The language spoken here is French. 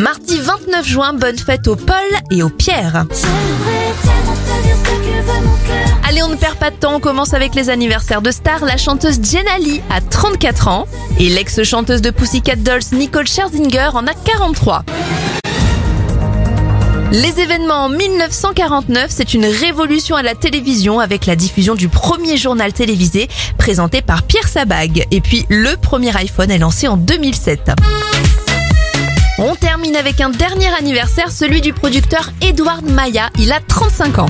Mardi 29 juin, bonne fête au Paul et au Pierre. Allez, on ne perd pas de temps, on commence avec les anniversaires de stars. La chanteuse Jenna Lee a 34 ans et l'ex-chanteuse de Pussycat Dolls Nicole Scherzinger en a 43. Les événements en 1949, c'est une révolution à la télévision avec la diffusion du premier journal télévisé présenté par Pierre Sabag. Et puis le premier iPhone est lancé en 2007. Avec un dernier anniversaire, celui du producteur Edward Maya. Il a 35 ans.